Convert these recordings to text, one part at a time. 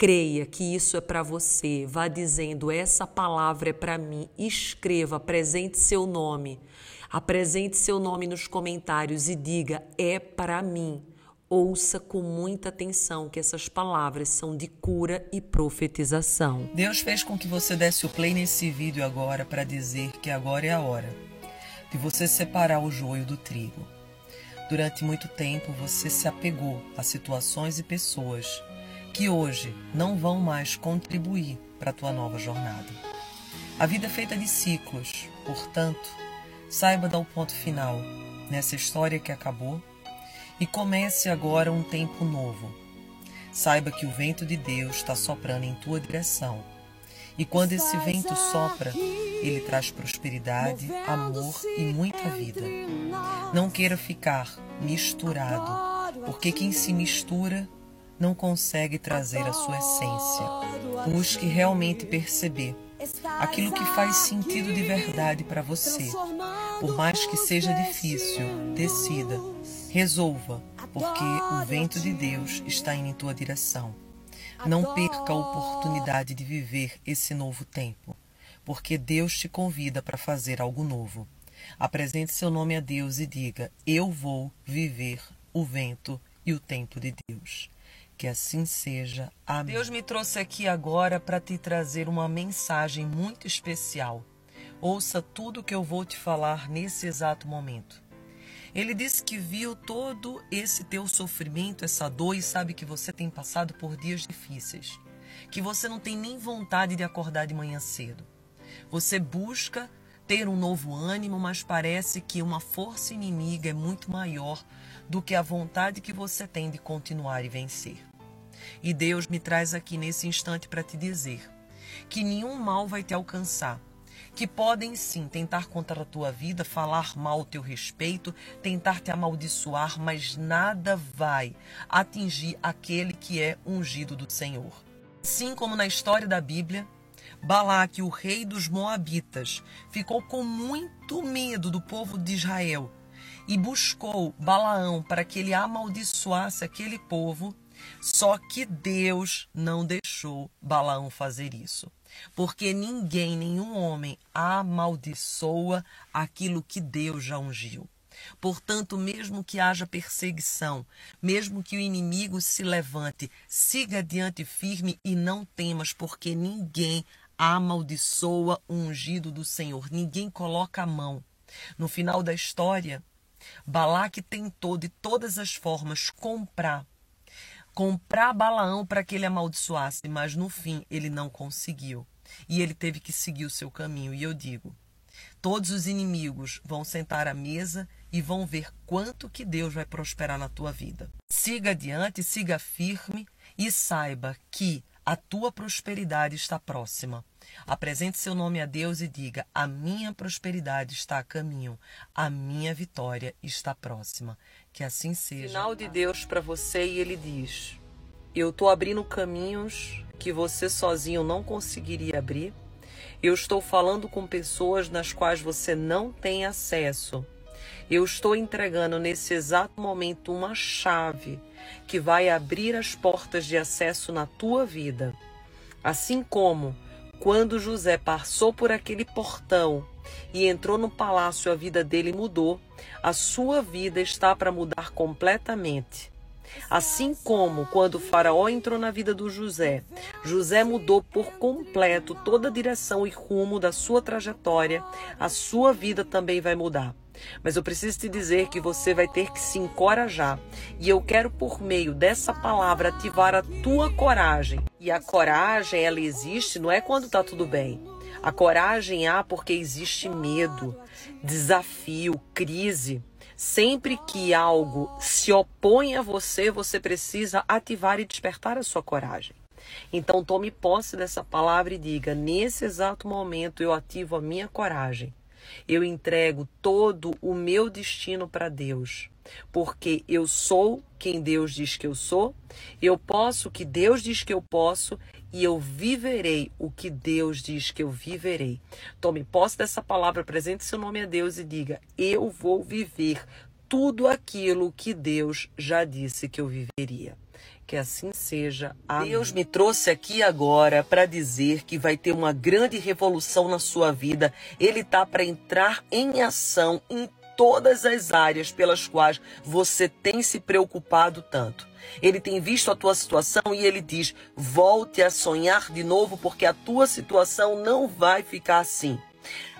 creia que isso é para você. Vá dizendo: essa palavra é para mim. Escreva, apresente seu nome. Apresente seu nome nos comentários e diga: é para mim. Ouça com muita atenção que essas palavras são de cura e profetização. Deus fez com que você desse o play nesse vídeo agora para dizer que agora é a hora de você separar o joio do trigo. Durante muito tempo você se apegou a situações e pessoas que hoje não vão mais contribuir para a tua nova jornada. A vida é feita de ciclos, portanto, saiba dar o ponto final nessa história que acabou e comece agora um tempo novo. Saiba que o vento de Deus está soprando em tua direção. E quando esse vento sopra, ele traz prosperidade, amor e muita vida. Não queira ficar misturado, porque quem se mistura não consegue trazer a sua essência. Busque realmente perceber aquilo que faz sentido de verdade para você. Por mais que seja difícil, decida, resolva, porque o vento de Deus está em tua direção. Não perca a oportunidade de viver esse novo tempo, porque Deus te convida para fazer algo novo. Apresente seu nome a Deus e diga: Eu vou viver o vento e o tempo de Deus. Que assim seja. Amém. Deus me trouxe aqui agora para te trazer uma mensagem muito especial. Ouça tudo que eu vou te falar nesse exato momento. Ele disse que viu todo esse teu sofrimento, essa dor e sabe que você tem passado por dias difíceis, que você não tem nem vontade de acordar de manhã cedo. Você busca ter um novo ânimo, mas parece que uma força inimiga é muito maior do que a vontade que você tem de continuar e vencer. E Deus me traz aqui nesse instante para te dizer que nenhum mal vai te alcançar. Que podem sim tentar contra a tua vida, falar mal ao teu respeito, tentar te amaldiçoar, mas nada vai atingir aquele que é ungido do Senhor. Assim como na história da Bíblia, Balaque, o rei dos Moabitas, ficou com muito medo do povo de Israel e buscou Balaão para que ele amaldiçoasse aquele povo só que Deus não deixou Balaão fazer isso. Porque ninguém, nenhum homem, amaldiçoa aquilo que Deus já ungiu. Portanto, mesmo que haja perseguição, mesmo que o inimigo se levante, siga adiante firme e não temas, porque ninguém amaldiçoa o ungido do Senhor, ninguém coloca a mão. No final da história, Balaque tentou de todas as formas comprar comprar Balaão para que ele amaldiçoasse, mas no fim ele não conseguiu. E ele teve que seguir o seu caminho. E eu digo: todos os inimigos vão sentar à mesa e vão ver quanto que Deus vai prosperar na tua vida. Siga adiante, siga firme e saiba que a tua prosperidade está próxima. Apresente seu nome a Deus e diga: A minha prosperidade está a caminho, a minha vitória está próxima. Que assim seja. Sinal de Deus para você e ele diz: Eu estou abrindo caminhos que você sozinho não conseguiria abrir. Eu estou falando com pessoas nas quais você não tem acesso. Eu estou entregando nesse exato momento uma chave que vai abrir as portas de acesso na tua vida. Assim como quando José passou por aquele portão e entrou no palácio, a vida dele mudou. A sua vida está para mudar completamente. Assim como quando o faraó entrou na vida do José, José mudou por completo toda a direção e rumo da sua trajetória, a sua vida também vai mudar. Mas eu preciso te dizer que você vai ter que se encorajar. E eu quero, por meio dessa palavra, ativar a tua coragem. E a coragem, ela existe, não é quando está tudo bem. A coragem há porque existe medo, desafio, crise. Sempre que algo se opõe a você, você precisa ativar e despertar a sua coragem. Então tome posse dessa palavra e diga: nesse exato momento eu ativo a minha coragem Eu entrego todo o meu destino para Deus, porque eu sou quem Deus diz que eu sou, eu posso o que Deus diz que eu posso e eu viverei o que Deus diz que eu viverei. Tome posse dessa palavra, apresente seu nome a Deus e diga: Eu vou viver tudo aquilo que Deus já disse que eu viveria. Que assim seja. Amém. Deus me trouxe aqui agora para dizer que vai ter uma grande revolução na sua vida. Ele tá para entrar em ação em todas as áreas pelas quais você tem se preocupado tanto. Ele tem visto a tua situação e ele diz: volte a sonhar de novo, porque a tua situação não vai ficar assim.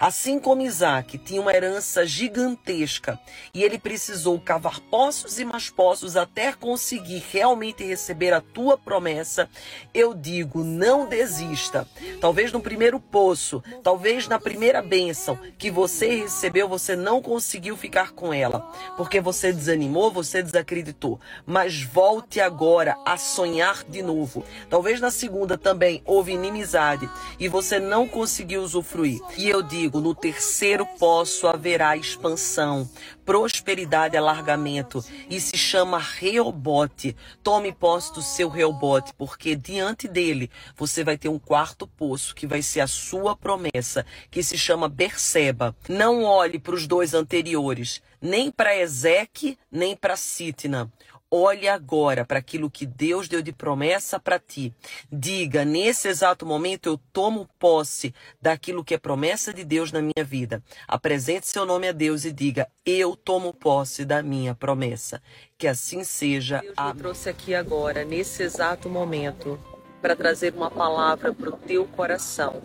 Assim como Isaac tinha uma herança gigantesca e ele precisou cavar poços e mais poços até conseguir realmente receber a tua promessa, eu digo: não desista. Talvez no primeiro poço, talvez na primeira bênção que você recebeu, você não conseguiu ficar com ela, porque você desanimou, você desacreditou. Mas volte agora a sonhar de novo. Talvez na segunda também houve inimizade e você não conseguiu usufruir. E eu digo, digo, no terceiro poço haverá expansão, prosperidade, alargamento, e se chama Reobote. Tome posse do seu Reobote, porque diante dele você vai ter um quarto poço, que vai ser a sua promessa, que se chama Berseba. Não olhe para os dois anteriores, nem para Ezeque, nem para Sitna. Olhe agora para aquilo que Deus deu de promessa para ti. Diga, nesse exato momento eu tomo posse daquilo que é promessa de Deus na minha vida. Apresente seu nome a Deus e diga, eu tomo posse da minha promessa. Que assim seja. Deus me trouxe aqui agora, nesse exato momento, para trazer uma palavra para o teu coração.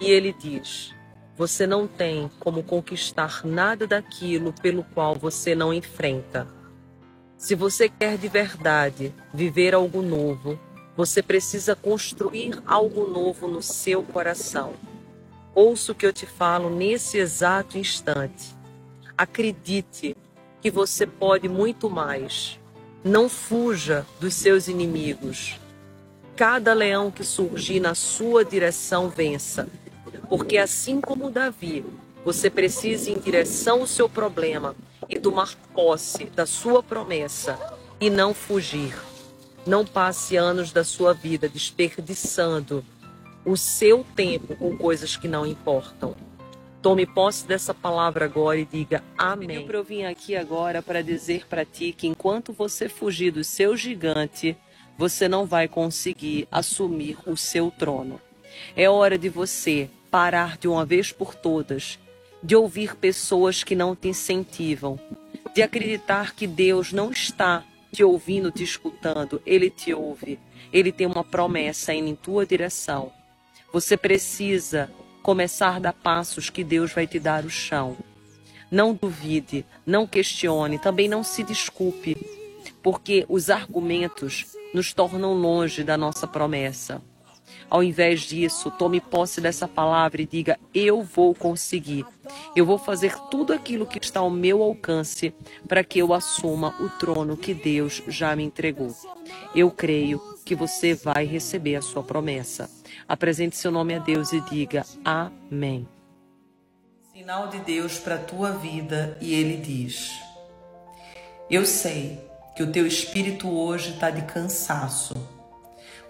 E ele diz: Você não tem como conquistar nada daquilo pelo qual você não enfrenta. Se você quer de verdade viver algo novo, você precisa construir algo novo no seu coração. Ouça o que eu te falo nesse exato instante. Acredite que você pode muito mais. Não fuja dos seus inimigos. Cada leão que surgir na sua direção vença. Porque assim como Davi, você precisa ir em direção ao seu problema e tomar posse da sua promessa e não fugir. Não passe anos da sua vida desperdiçando o seu tempo com coisas que não importam. Tome posse dessa palavra agora e diga amém. Eu vim aqui agora para dizer para ti que enquanto você fugir do seu gigante, você não vai conseguir assumir o seu trono. É hora de você parar de uma vez por todas de ouvir pessoas que não te incentivam, de acreditar que Deus não está te ouvindo, te escutando, ele te ouve. Ele tem uma promessa indo em tua direção. Você precisa começar a dar passos que Deus vai te dar o chão. Não duvide, não questione, também não se desculpe, porque os argumentos nos tornam longe da nossa promessa. Ao invés disso, tome posse dessa palavra e diga: Eu vou conseguir. Eu vou fazer tudo aquilo que está ao meu alcance para que eu assuma o trono que Deus já me entregou. Eu creio que você vai receber a sua promessa. Apresente seu nome a Deus e diga: Amém. Sinal de Deus para a tua vida e ele diz: Eu sei que o teu espírito hoje está de cansaço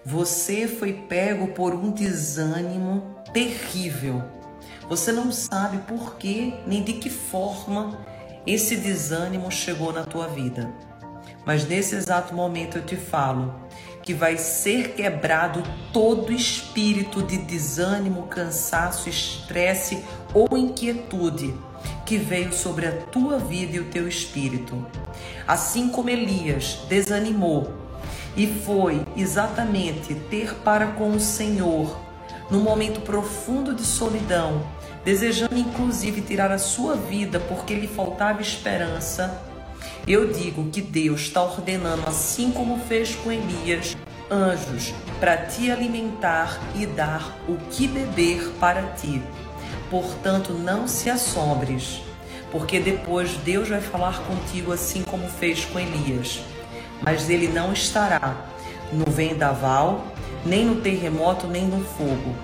você foi pego por um desânimo terrível. Você não sabe por que nem de que forma esse desânimo chegou na tua vida. Mas nesse exato momento eu te falo que vai ser quebrado todo espírito de desânimo, cansaço, estresse ou inquietude que veio sobre a tua vida e o teu espírito. Assim como Elias desanimou e foi exatamente ter para com o Senhor, num momento profundo de solidão, desejando inclusive tirar a sua vida porque lhe faltava esperança. Eu digo que Deus está ordenando, assim como fez com Elias, anjos para te alimentar e dar o que beber para ti. Portanto, não se assombres, porque depois Deus vai falar contigo assim como fez com Elias mas ele não estará no vendaval, nem no terremoto, nem no fogo.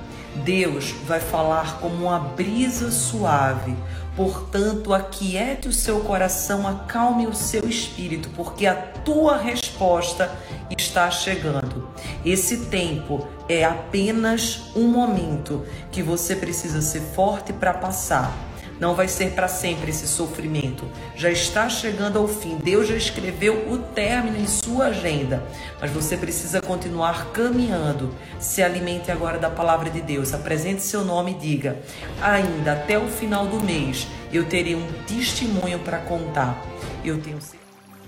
Deus vai falar como uma brisa suave. Portanto, aquiete o seu coração, acalme o seu espírito, porque a tua resposta está chegando. Esse tempo é apenas um momento que você precisa ser forte para passar não vai ser para sempre esse sofrimento. Já está chegando ao fim. Deus já escreveu o término em sua agenda. Mas você precisa continuar caminhando. Se alimente agora da palavra de Deus. Apresente seu nome e diga: ainda até o final do mês eu terei um testemunho para contar. Eu tenho